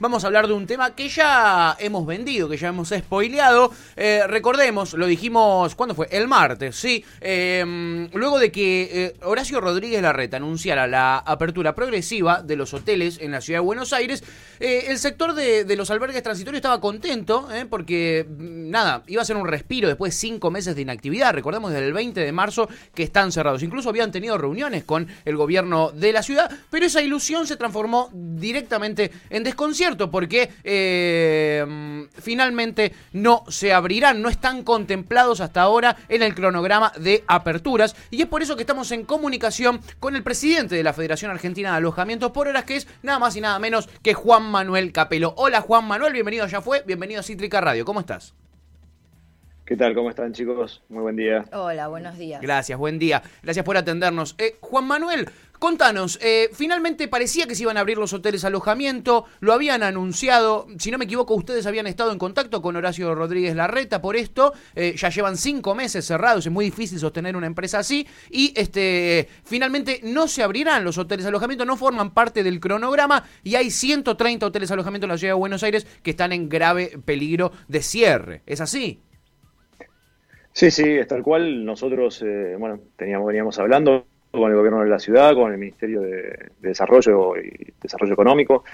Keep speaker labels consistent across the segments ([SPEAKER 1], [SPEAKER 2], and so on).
[SPEAKER 1] vamos a hablar de un tema que ya hemos vendido, que ya hemos spoileado. Eh, recordemos, lo dijimos, ¿cuándo fue? El martes, sí. Em, luego de que eh, Horacio Rodríguez Larreta anunciara la apertura progresiva de los hoteles en la ciudad de Buenos Aires, eh, el sector de, de, los albergues transitorios estaba contento, porque, mm, nada, iba a ser un respiro después de cinco meses de inactividad. Recordemos desde el 20 de marzo que están cerrados. Incluso habían tenido reuniones con el gobierno de la ciudad, pero esa ilusión se transformó directamente en desconcierto porque eh, finalmente no se abrirán, no están contemplados hasta ahora en el cronograma de aperturas y es por eso que estamos en comunicación con el presidente de la Federación Argentina de Alojamientos por Horas, que es nada más y nada menos que Juan Manuel Capelo. Hola Juan Manuel, bienvenido Ya Fue, bienvenido a Cítrica Radio, ¿cómo estás?
[SPEAKER 2] ¿Qué tal? ¿Cómo están chicos? Muy buen día.
[SPEAKER 3] Hola, buenos días.
[SPEAKER 1] Gracias, buen día. Gracias por atendernos. Eh, Juan Manuel, contanos, eh, finalmente parecía que se iban a abrir los hoteles alojamiento, lo habían anunciado, si no me equivoco, ustedes habían estado en contacto con Horacio Rodríguez Larreta por esto, eh, ya llevan cinco meses cerrados, es muy difícil sostener una empresa así, y este finalmente no se abrirán los hoteles alojamiento, no forman parte del cronograma, y hay 130 hoteles alojamiento en la ciudad de Buenos Aires que están en grave peligro de cierre. ¿Es así?
[SPEAKER 2] Sí, sí, es tal cual. Nosotros, eh, bueno, teníamos, veníamos hablando con el gobierno de la ciudad, con el Ministerio de, Desarrollo y Desarrollo Económico.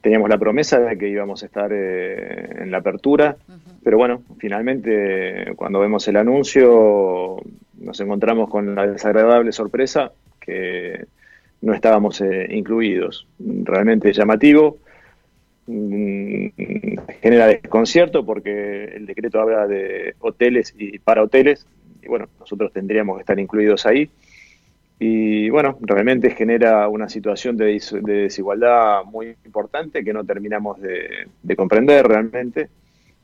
[SPEAKER 2] Teníamos la promesa de que íbamos a estar eh, en la apertura, pero bueno, finalmente cuando vemos el anuncio nos encontramos con la desagradable sorpresa que no estábamos eh, incluidos. Realmente llamativo. Mm, genera desconcierto porque el decreto habla de hoteles y para hoteles, y bueno, nosotros tendríamos que estar incluidos ahí. Y bueno, realmente genera una situación de, desigualdad muy importante que no terminamos de, comprender realmente.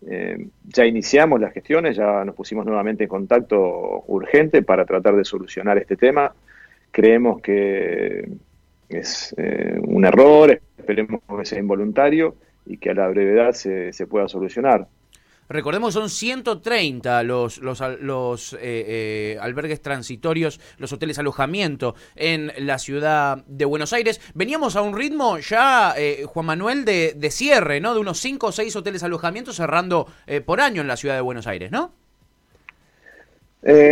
[SPEAKER 2] Eh, ya iniciamos las gestiones, ya nos pusimos nuevamente en contacto urgente para tratar de solucionar este tema. Creemos que es eh, un error, esperemos que sea involuntario y que a la brevedad se, se pueda solucionar.
[SPEAKER 1] Recordemos, son 130 los, los, los eh, eh, albergues transitorios, los hoteles alojamiento en la ciudad de Buenos Aires. Veníamos a un ritmo ya, eh, Juan Manuel, de, de, cierre, ¿no? De unos 5 o 6 hoteles alojamiento cerrando por año en la ciudad de Buenos Aires, ¿no?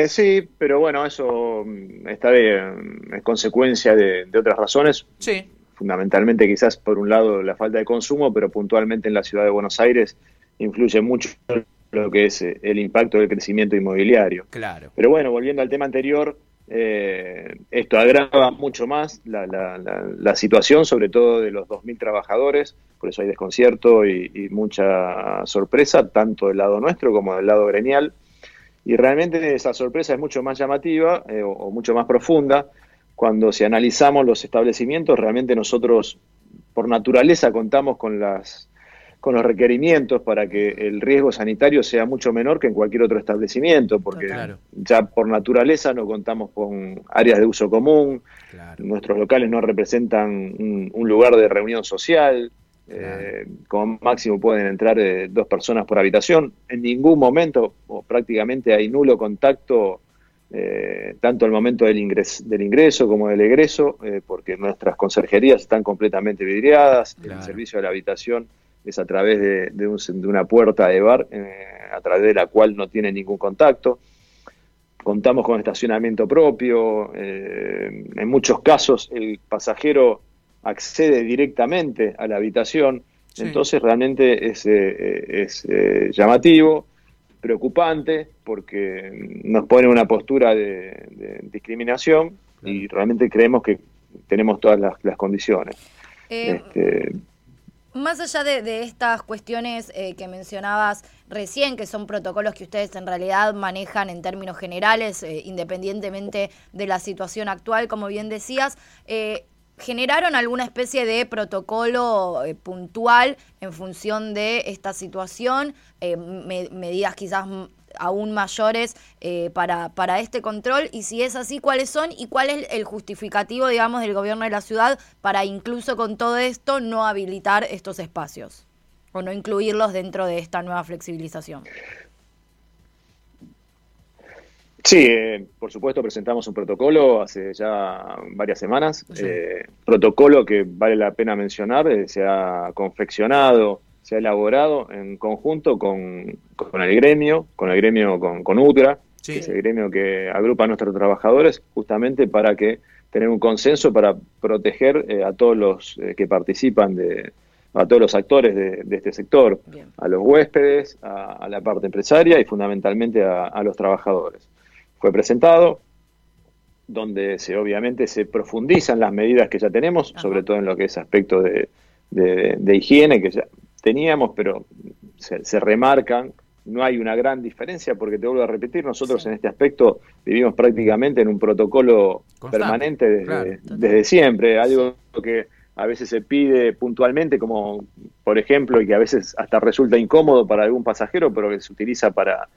[SPEAKER 2] sí, pero bueno, eso mm, está bien, es consecuencia de, de otras razones.
[SPEAKER 1] Sí
[SPEAKER 2] fundamentalmente quizás por un lado la falta de consumo, pero puntualmente en la ciudad de Buenos Aires influye mucho lo que es eh, el impacto del crecimiento inmobiliario.
[SPEAKER 1] Claro.
[SPEAKER 2] Pero bueno, volviendo al tema anterior, eh, esto agrava mucho más la, la, situación, sobre todo de los 2.000 trabajadores, por eso hay desconcierto y, mucha sorpresa, tanto del lado nuestro como del lado gremial. Y realmente esa sorpresa es mucho más llamativa eh, o mucho más profunda, cuando si analizamos los establecimientos, realmente nosotros por naturaleza contamos con las con los requerimientos para que el riesgo sanitario sea mucho menor que en cualquier otro establecimiento, porque ya por naturaleza no contamos con áreas de uso común, nuestros locales no representan un, lugar de reunión social, eh, como máximo pueden entrar eh, dos personas por habitación, en ningún momento o prácticamente hay nulo contacto eh, tanto al momento del, ingreso, del ingreso como del egreso, eh, porque nuestras conserjerías están completamente vidriadas, el servicio de la habitación es a través de, una puerta de bar, eh, a través de la cual no tiene ningún contacto. Contamos con estacionamiento propio, en muchos casos el pasajero accede directamente a la habitación, entonces realmente es, es llamativo preocupante porque nos pone una postura de, discriminación y realmente creemos que tenemos todas las, condiciones.
[SPEAKER 3] Eh, este, más allá de, estas cuestiones eh, que mencionabas recién, que son protocolos que ustedes en realidad manejan en términos generales, eh, independientemente de la situación actual, como bien decías, ¿Generaron alguna especie de protocolo eh, puntual en función de esta situación? Eh, medidas quizás aún mayores eh, para, para este control y si es así, ¿cuáles son y cuál es el justificativo, digamos, del gobierno de la ciudad para incluso con todo esto no habilitar estos espacios o no incluirlos dentro de esta nueva flexibilización?
[SPEAKER 2] Sí, eh, por supuesto presentamos un protocolo hace ya varias semanas. Eh, protocolo que vale la pena mencionar, eh, se ha confeccionado, se ha elaborado en conjunto con, con el gremio, con el gremio, con, con UTRA, que es el gremio que agrupa a nuestros trabajadores, justamente para que tener un consenso para proteger a todos los que participan de, a todos los actores de, este sector, a los huéspedes, a, la parte empresaria y fundamentalmente a los trabajadores. Fue presentado, donde se obviamente se profundizan las medidas que ya tenemos, sobre todo en lo que es aspecto de, higiene, que ya teníamos, pero se, remarcan. No hay una gran diferencia porque te vuelvo a repetir, nosotros en este aspecto vivimos prácticamente en un protocolo permanente desde, siempre, algo que a veces se pide puntualmente, como por ejemplo, y que a veces hasta resulta incómodo para algún pasajero, pero que se utiliza para,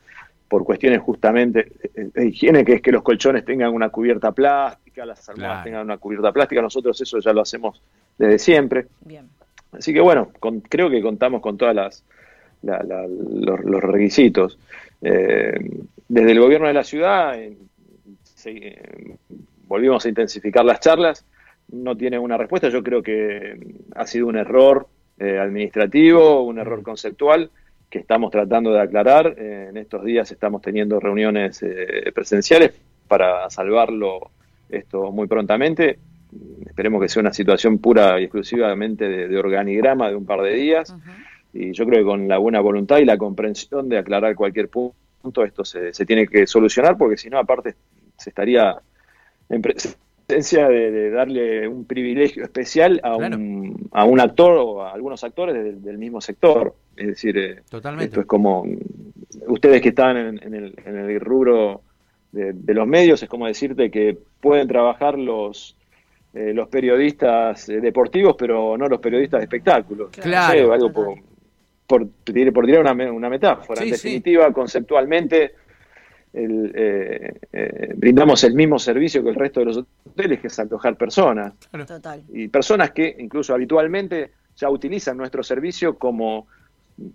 [SPEAKER 2] por cuestiones justamente de higiene, que es que los colchones tengan una cubierta plástica, las almohadas tengan una cubierta plástica, nosotros eso ya lo hacemos desde siempre. Así que bueno, creo que contamos con todas las los, requisitos. Eh, desde el gobierno de la ciudad eh, eh, volvimos a intensificar las charlas, no tiene una respuesta, yo creo que ha sido un error administrativo, un error conceptual que estamos tratando de aclarar. Eh, en estos días estamos teniendo reuniones eh, presenciales para salvarlo esto muy prontamente. Esperemos que sea una situación pura y exclusivamente de, organigrama de un par de días. Y yo creo que con la buena voluntad y la comprensión de aclarar cualquier punto, esto se, se tiene que solucionar, porque si no, aparte, se estaría en presencia de, darle un privilegio especial a, un, a un actor o a algunos actores del mismo sector. Es decir, eh, esto es como ustedes que están en, el, rubro de, los medios, es como decirte que pueden trabajar los eh, los periodistas eh, deportivos, pero no los periodistas de espectáculos.
[SPEAKER 1] Claro.
[SPEAKER 2] algo por, por, por, tirar una, una metáfora. en definitiva, conceptualmente, brindamos el mismo servicio que el resto de los hoteles, que es alojar personas. Y personas que incluso habitualmente ya utilizan nuestro servicio como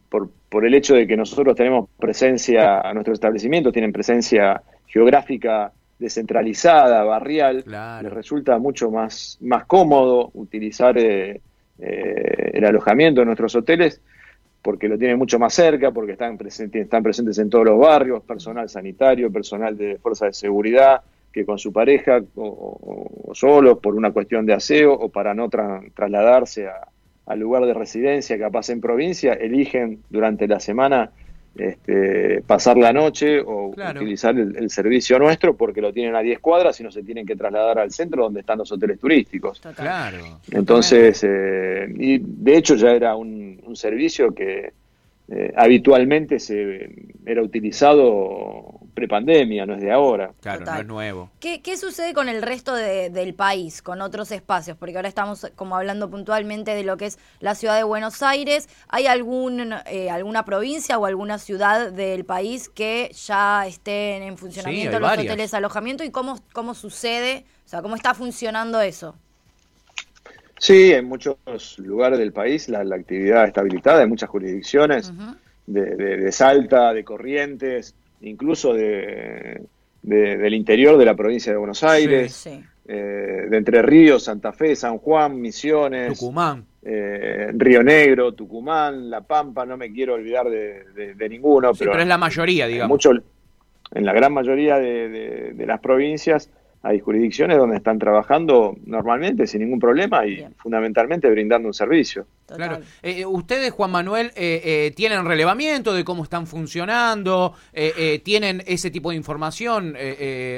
[SPEAKER 2] por, por el hecho de que nosotros tenemos presencia, a nuestros establecimientos tienen presencia geográfica descentralizada, barrial, les resulta mucho más, más cómodo utilizar eh, eh, el alojamiento en nuestros hoteles porque lo tienen mucho más cerca, porque están, presentes, están presentes en todos los barrios, personal sanitario, personal de fuerza de seguridad, que con su pareja o, solo por una cuestión de aseo o para no trasladarse a, al lugar de residencia, capaz en provincia, eligen durante la semana este, pasar la noche o utilizar el, servicio nuestro porque lo tienen a 10 cuadras y no se tienen que trasladar al centro donde están los hoteles turísticos.
[SPEAKER 1] Claro.
[SPEAKER 2] Entonces, eh, y de hecho ya era un, un servicio que eh, habitualmente se era utilizado prepandemia, no es de ahora.
[SPEAKER 1] Claro, no es nuevo.
[SPEAKER 3] ¿Qué, sucede con el resto del país, con otros espacios? Porque ahora estamos como hablando puntualmente de lo que es la ciudad de Buenos Aires. ¿Hay algún, eh, alguna provincia o alguna ciudad del país que ya estén en funcionamiento los hoteles de alojamiento? ¿Y cómo, cómo sucede? O sea, ¿cómo está funcionando eso?
[SPEAKER 2] Sí, en muchos lugares del país la, actividad está habilitada, en muchas jurisdicciones, de, Salta, de Corrientes, incluso de, del interior de la provincia de Buenos Aires, eh, de Entre Ríos, Santa Fe, San Juan, Misiones,
[SPEAKER 1] Tucumán.
[SPEAKER 2] Eh, Río Negro, Tucumán, La Pampa, no me quiero olvidar de, ninguno.
[SPEAKER 1] pero, es la mayoría, digamos.
[SPEAKER 2] Mucho, en la gran mayoría de, las provincias hay jurisdicciones donde están trabajando normalmente sin ningún problema y fundamentalmente brindando un servicio.
[SPEAKER 1] Claro. Eh, eh, ustedes, Juan Manuel, eh, tienen relevamiento de cómo están funcionando, tienen ese tipo de información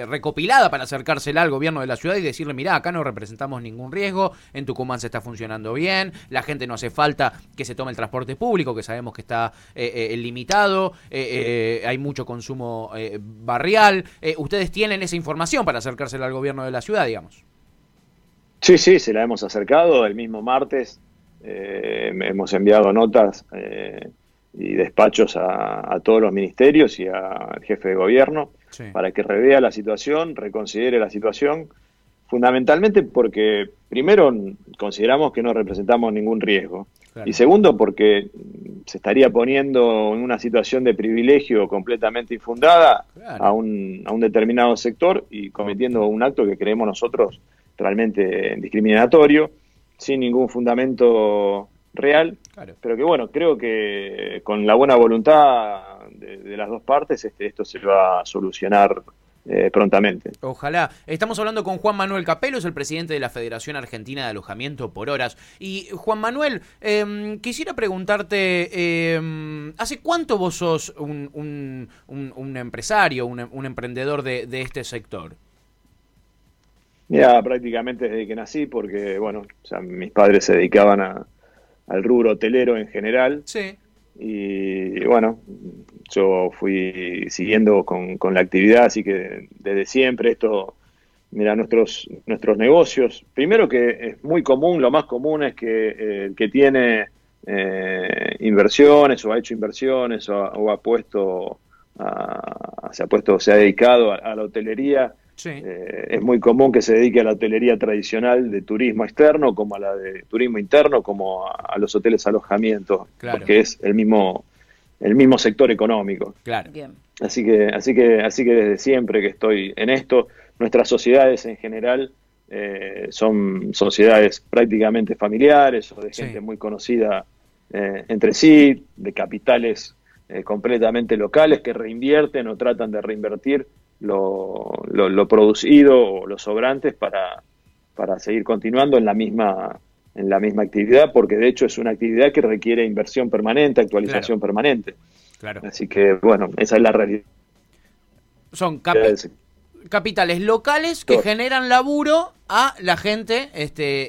[SPEAKER 1] recopilada para acercársela al gobierno de la ciudad y decirle, mira, acá no representamos ningún riesgo, en Tucumán se está funcionando bien, la gente no hace falta que se tome el transporte público, que sabemos que está limitado, hay mucho consumo barrial. ustedes tienen esa información para acercársela al gobierno de la ciudad, digamos.
[SPEAKER 2] Sí, sí, se la hemos acercado el mismo martes eh, hemos enviado notas eh, y despachos a, todos los ministerios y al jefe de gobierno para que revea la situación, reconsidere la situación, fundamentalmente porque, primero, consideramos que no representamos ningún riesgo. Y segundo, porque se estaría poniendo en una situación de privilegio completamente infundada a, un, a un determinado sector y cometiendo un acto que creemos nosotros realmente discriminatorio, sin ningún fundamento real, pero que bueno, creo que con la buena voluntad de, las dos partes este, esto se va a solucionar eh, prontamente.
[SPEAKER 1] Ojalá. Estamos hablando con Juan Manuel Capelo, es el presidente de la Federación Argentina de Alojamiento por Horas. Y Juan Manuel, em, quisiera preguntarte, em, ¿hace cuánto vos sos un, un, empresario, un, emprendedor de, este sector?
[SPEAKER 2] Mira, prácticamente desde que nací, porque, bueno, mis padres se dedicaban al rubro hotelero en general.
[SPEAKER 1] Sí.
[SPEAKER 2] Y bueno, yo fui siguiendo con, la actividad, así que desde siempre esto, mira, nuestros, nuestros negocios, primero que es muy común, lo más común es que eh, el que tiene eh, inversiones o ha hecho inversiones o, ha puesto, se ha puesto, se ha dedicado a, la hotelería, eh, es muy común que se dedique a la hotelería tradicional de turismo externo como a la de turismo interno, como a, los hoteles alojamientos, porque es el mismo el mismo sector económico.
[SPEAKER 1] Claro.
[SPEAKER 2] Así que, así que, así que desde siempre que estoy en esto, nuestras sociedades en general eh, son sociedades prácticamente familiares o de gente muy conocida eh, entre sí, de capitales eh, completamente locales que reinvierten o tratan de reinvertir lo, lo, producido o los sobrantes para, para seguir continuando en la misma en la misma actividad, porque de hecho es una actividad que requiere inversión permanente, actualización permanente.
[SPEAKER 1] Claro.
[SPEAKER 2] Así que, bueno, esa es la realidad.
[SPEAKER 1] Son capitales locales que generan laburo a la gente este,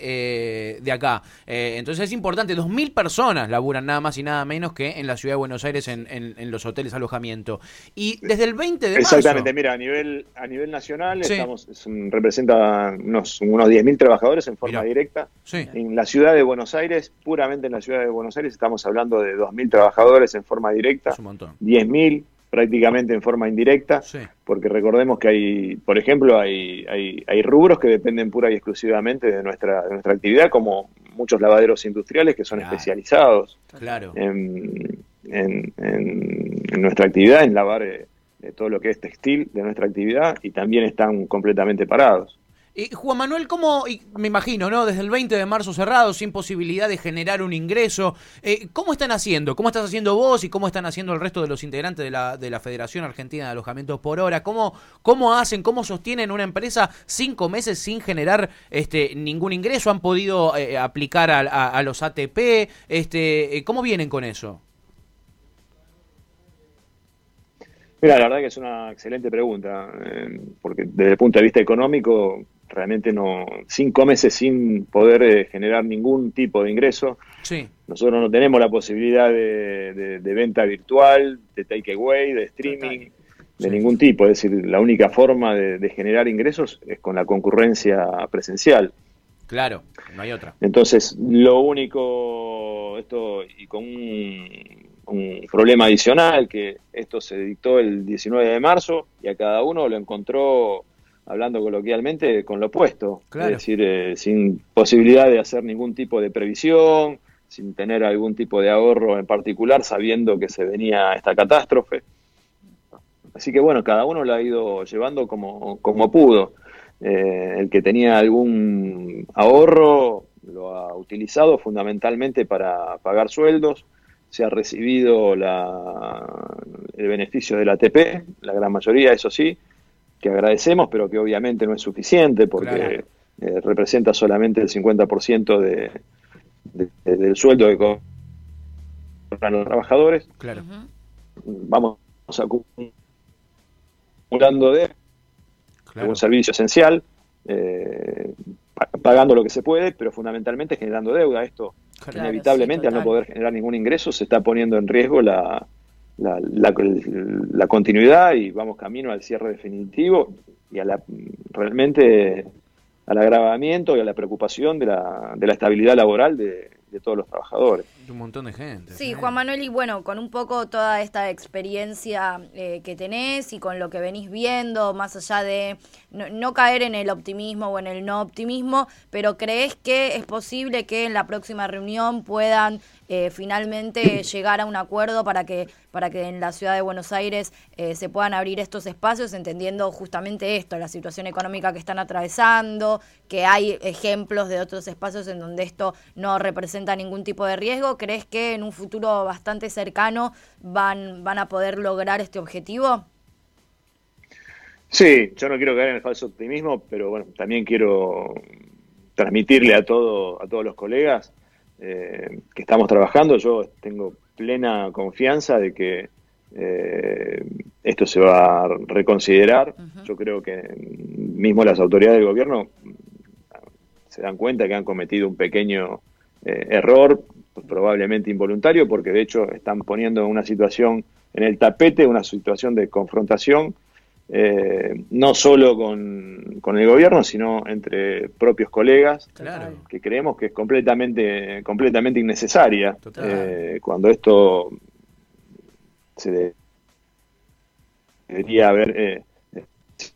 [SPEAKER 1] eh, de acá. Eh, entonces es importante, 2.000 personas laburan nada más y nada menos que en la ciudad de Buenos Aires en, en, los hoteles alojamiento. Y desde el 20 de
[SPEAKER 2] marzo... Exactamente, mira, a nivel, a nivel nacional estamos, representa unos, unos 10.000 trabajadores en forma directa. En la ciudad de Buenos Aires, puramente en la ciudad de Buenos Aires, estamos hablando de 2.000 trabajadores en forma directa. Es un montón. 10.000 prácticamente en forma indirecta, porque recordemos que hay, por ejemplo, hay, hay, hay, rubros que dependen pura y exclusivamente de nuestra, de nuestra actividad, como muchos lavaderos industriales que son especializados
[SPEAKER 1] claro.
[SPEAKER 2] en, en, nuestra actividad, en lavar eh, todo lo que es textil de nuestra actividad, y también están completamente parados.
[SPEAKER 1] Y Juan Manuel, ¿cómo, me imagino, ¿no? Desde el 20 de marzo cerrado, sin posibilidad de generar un ingreso, eh, ¿cómo están haciendo? ¿Cómo estás haciendo vos y cómo están haciendo el resto de los integrantes de la, de la Federación Argentina de Alojamientos por Hora? ¿Cómo, ¿Cómo hacen, cómo sostienen una empresa cinco meses sin generar este, ningún ingreso? ¿Han podido eh, aplicar a, los ATP? Este, eh, ¿Cómo vienen con eso?
[SPEAKER 2] Mira, la verdad que es una excelente pregunta, porque desde el punto de vista económico realmente no, cinco meses sin poder eh, generar ningún tipo de ingreso.
[SPEAKER 1] Sí.
[SPEAKER 2] Nosotros no tenemos la posibilidad de, venta virtual, de takeaway, de streaming, de ningún tipo. Es decir, la única forma de, generar ingresos es con la concurrencia presencial.
[SPEAKER 1] Claro, no hay otra.
[SPEAKER 2] Entonces, lo único, esto y con un, un problema adicional, que esto se dictó el 19 de marzo y a cada uno lo encontró hablando coloquialmente, con lo opuesto. Es decir, eh, sin posibilidad de hacer ningún tipo de previsión, sin tener algún tipo de ahorro en particular, sabiendo que se venía esta catástrofe. Así que bueno, cada uno lo ha ido llevando como, como pudo. Eh, el que tenía algún ahorro lo ha utilizado fundamentalmente para pagar sueldos. Se ha recibido la, el beneficio del ATP, la gran mayoría, eso sí, que agradecemos, pero que obviamente no es suficiente porque eh, representa solamente el 50% de, del sueldo que cobran los trabajadores.
[SPEAKER 1] Claro.
[SPEAKER 2] Vamos acumulando de un servicio esencial, eh, pagando lo que se puede, pero fundamentalmente generando deuda. Esto inevitablemente al no poder generar ningún ingreso se está poniendo en riesgo la, la, la, continuidad y vamos camino al cierre definitivo y a la, realmente al agravamiento y a la preocupación de la, de la estabilidad laboral de, de todos los trabajadores.
[SPEAKER 1] Un montón de gente.
[SPEAKER 3] Sí, Juan Manuel, y bueno, con un poco toda esta experiencia eh, que tenés y con lo que venís viendo, más allá de no, caer en el optimismo o en el no optimismo, pero ¿crees que es posible que en la próxima reunión puedan eh, finalmente llegar a un acuerdo para que, para que en la ciudad de Buenos Aires eh, se puedan abrir estos espacios, entendiendo justamente esto, la situación económica que están atravesando, que hay ejemplos de otros espacios en donde esto no representa ningún tipo de riesgo? ¿Crees que en un futuro bastante cercano van, van a poder lograr este objetivo?
[SPEAKER 2] Sí, yo no quiero caer en el falso optimismo, pero bueno, también quiero transmitirle a, todo, a todos los colegas eh, que estamos trabajando. Yo tengo plena confianza de que eh, esto se va a reconsiderar. Yo creo que mismo las autoridades del gobierno se dan cuenta que han cometido un pequeño eh, error, probablemente involuntario, porque de hecho están poniendo una situación en el tapete, una situación de confrontación eh, no solo con, con, el gobierno, sino entre propios colegas, que creemos que es completamente, completamente innecesaria eh, cuando esto se debería haber eh,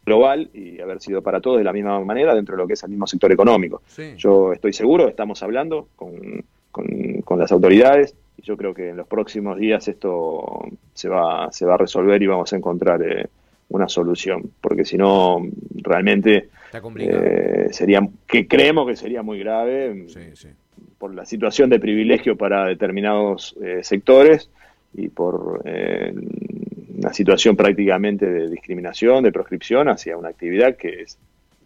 [SPEAKER 2] global y haber sido para todos de la misma manera dentro de lo que es el mismo sector económico. Yo estoy seguro, estamos hablando con, con, las autoridades. Y yo creo que en los próximos días esto se va, se va a resolver y vamos a encontrar eh, una solución, porque si no, realmente eh, sería, que creemos que sería muy grave por la situación de privilegio para determinados eh, sectores y por eh, una situación prácticamente de discriminación, de proscripción hacia una actividad que es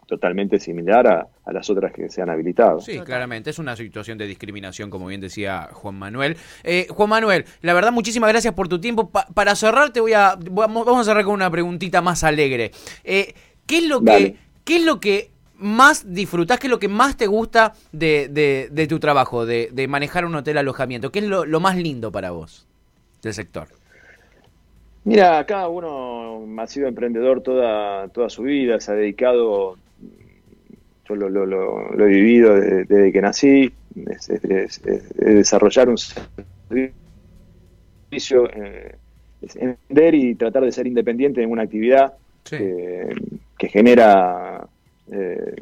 [SPEAKER 2] totalmente similar a, las otras que se han habilitado.
[SPEAKER 1] Sí, claramente, es una situación de discriminación, como bien decía Juan Manuel. Eh, Juan Manuel, la verdad, muchísimas gracias por tu tiempo. para cerrar, te voy a, vamos a cerrar con una preguntita más alegre. Eh, ¿qué, es lo que, ¿Qué es lo que más disfrutás? ¿Qué es lo que más te gusta de, de, tu trabajo, de, de, manejar un hotel alojamiento? ¿Qué es lo, lo más lindo para vos del sector?
[SPEAKER 2] Mira, cada uno ha sido emprendedor toda, toda su vida, se ha dedicado yo lo, lo, lo, he vivido desde, que nací, es, desarrollar un servicio, eh, entender y tratar de ser independiente en una actividad que, genera eh,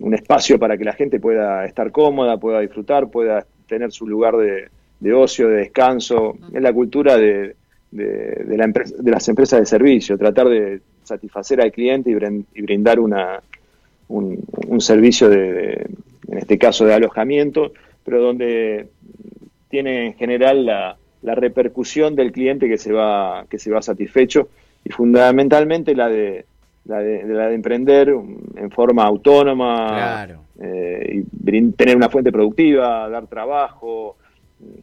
[SPEAKER 2] un espacio para que la gente pueda estar cómoda, pueda disfrutar, pueda tener su lugar de, ocio, de descanso. Es la cultura de, de, la de las empresas de servicio, tratar de satisfacer al cliente y brindar una, un, servicio de, en este caso, de alojamiento, pero donde tiene en general la, repercusión del cliente que se va que se va satisfecho y fundamentalmente la de la de, la de emprender en forma autónoma eh, y tener una fuente productiva dar trabajo.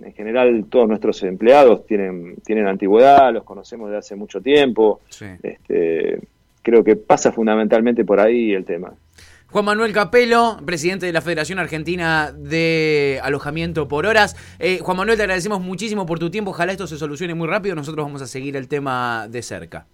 [SPEAKER 2] En general todos nuestros empleados tienen tienen antigüedad los conocemos de hace mucho tiempo. Este, creo que pasa fundamentalmente por ahí el tema
[SPEAKER 1] Juan Manuel Capelo, presidente de la Federación Argentina de Alojamiento por Horas. Eh, Juan Manuel, te agradecemos muchísimo por tu tiempo. Ojalá esto se solucione muy rápido. Nosotros vamos a seguir el tema de cerca.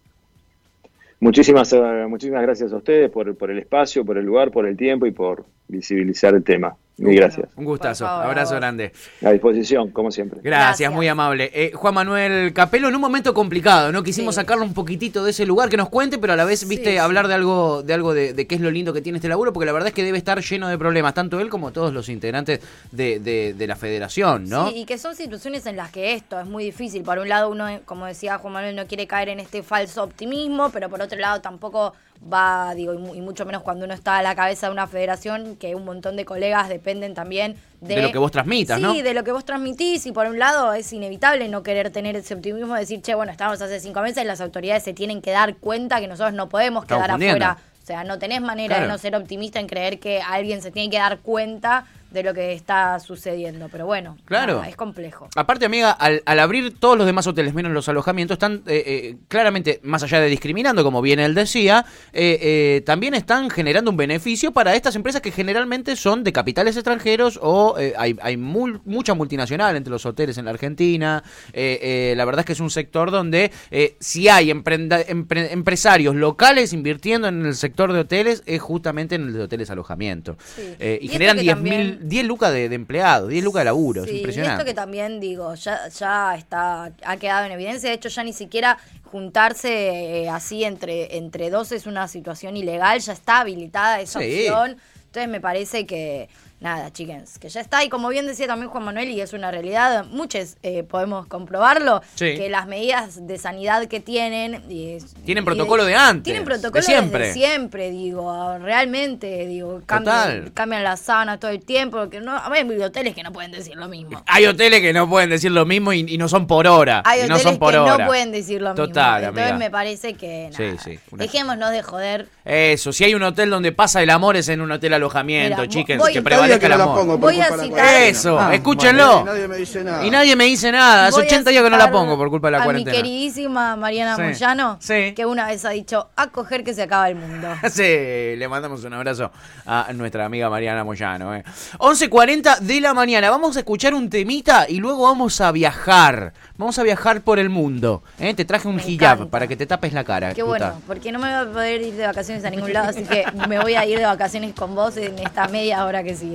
[SPEAKER 2] Muchísimas, eh, muchísimas gracias a ustedes por, por el espacio, por el lugar, por el tiempo y por visibilizar el tema. Mil gracias.
[SPEAKER 1] Un gustazo. Abrazo grande.
[SPEAKER 2] A disposición, como siempre.
[SPEAKER 1] Gracias, muy amable. Eh, Juan Manuel Capelo, en un momento complicado, ¿no? Quisimos sacarlo un poquitito de ese lugar, que nos cuente, pero a la vez, viste, hablar de algo, de algo de, qué es lo lindo que tiene este laburo, porque la verdad es que debe estar lleno de problemas, tanto él como todos los integrantes de, de la federación, ¿no?
[SPEAKER 3] Sí, y que son situaciones en las que esto es muy difícil. Por un lado, uno, como decía Juan Manuel, no quiere caer en este falso optimismo, pero por otro lado tampoco va, digo, y, mucho menos cuando uno está a la cabeza de una federación, que un montón de colegas dependen también de,
[SPEAKER 1] lo que vos transmitas,
[SPEAKER 3] sí, de lo que vos transmitís, y por un lado es inevitable no querer tener ese optimismo de decir, che, bueno, estamos hace cinco meses, las autoridades se tienen que dar cuenta que nosotros no podemos quedar afuera. O sea, no tenés manera de no ser optimista en creer que alguien se tiene que dar cuenta de lo que está sucediendo. Pero bueno,
[SPEAKER 1] claro.
[SPEAKER 3] es complejo.
[SPEAKER 1] Aparte, amiga, al, abrir todos los demás hoteles, menos los alojamientos, están eh, eh, claramente, más allá de discriminando, como bien él decía, eh, también están generando un beneficio para estas empresas que generalmente son de capitales extranjeros o hay, hay mucha multinacional entre los hoteles en la Argentina. la verdad es que es un sector donde si hay empresarios locales invirtiendo en el sector de hoteles, es justamente en el de hoteles alojamiento. y, generan 10.000 10 lucas de, de empleado, 10 lucas de laburo, es
[SPEAKER 3] Sí, y
[SPEAKER 1] impresionante.
[SPEAKER 3] esto que también digo, ya, ya está, ha quedado en evidencia, de hecho ya ni siquiera juntarse eh, así entre, entre dos es una situación ilegal, ya está habilitada esa
[SPEAKER 1] Sí.
[SPEAKER 3] opción, entonces me parece que, nada, chickens, que ya está, y como bien decía también Juan Manuel, y es una realidad, muchos eh, podemos comprobarlo,
[SPEAKER 1] Sí.
[SPEAKER 3] que las medidas de sanidad que tienen... y-
[SPEAKER 1] Tienen
[SPEAKER 3] y
[SPEAKER 1] protocolo de antes,
[SPEAKER 3] Tienen
[SPEAKER 1] de
[SPEAKER 3] protocolo
[SPEAKER 1] siempre.
[SPEAKER 3] desde siempre, digo, realmente, digo, cambian, cambian las sábanas todo el tiempo, porque no, hay hoteles que no pueden decir lo mismo.
[SPEAKER 1] Hay hoteles que no pueden decir lo mismo y, y no son por hora.
[SPEAKER 3] Hay
[SPEAKER 1] y no
[SPEAKER 3] hoteles
[SPEAKER 1] son por
[SPEAKER 3] que
[SPEAKER 1] hora.
[SPEAKER 3] no pueden decir lo
[SPEAKER 1] Total,
[SPEAKER 3] mismo. Entonces
[SPEAKER 1] amiga.
[SPEAKER 3] me parece que
[SPEAKER 1] Sí,
[SPEAKER 3] nada,
[SPEAKER 1] sí, una-
[SPEAKER 3] dejémonos de joder.
[SPEAKER 1] Eso, si hay un hotel donde pasa el amor es en un hotel alojamiento,
[SPEAKER 3] Mira,
[SPEAKER 1] chickens, que
[SPEAKER 3] Está
[SPEAKER 4] que no la pongo por
[SPEAKER 3] Voy a citar-.
[SPEAKER 1] Eso,
[SPEAKER 4] Ah,
[SPEAKER 1] escúchenlo.
[SPEAKER 4] bueno, nadie me dice nada.
[SPEAKER 1] Y nadie me dice nada, hace
[SPEAKER 3] Voy a
[SPEAKER 1] 80 días que no la pongo por culpa de la
[SPEAKER 3] a
[SPEAKER 1] cuarentena.
[SPEAKER 3] mi queridísima Mariana
[SPEAKER 1] Sí,
[SPEAKER 3] Moyano,
[SPEAKER 1] sí.
[SPEAKER 3] que una vez ha dicho, a coger que se acaba el mundo.
[SPEAKER 1] Sí, le mandamos un abrazo a nuestra amiga Mariana Moyano. Eh. 11.40 de la mañana. Vamos a escuchar un temita y luego vamos a viajar. Vamos a viajar por el mundo. ¿eh? Te traje un
[SPEAKER 3] Me
[SPEAKER 1] hijab
[SPEAKER 3] encanta.
[SPEAKER 1] para que te tapes la cara.
[SPEAKER 3] Qué bueno, porque no me voy a poder ir de vacaciones a ningún lado, así que me voy a ir de vacaciones con vos en esta media hora que sigue.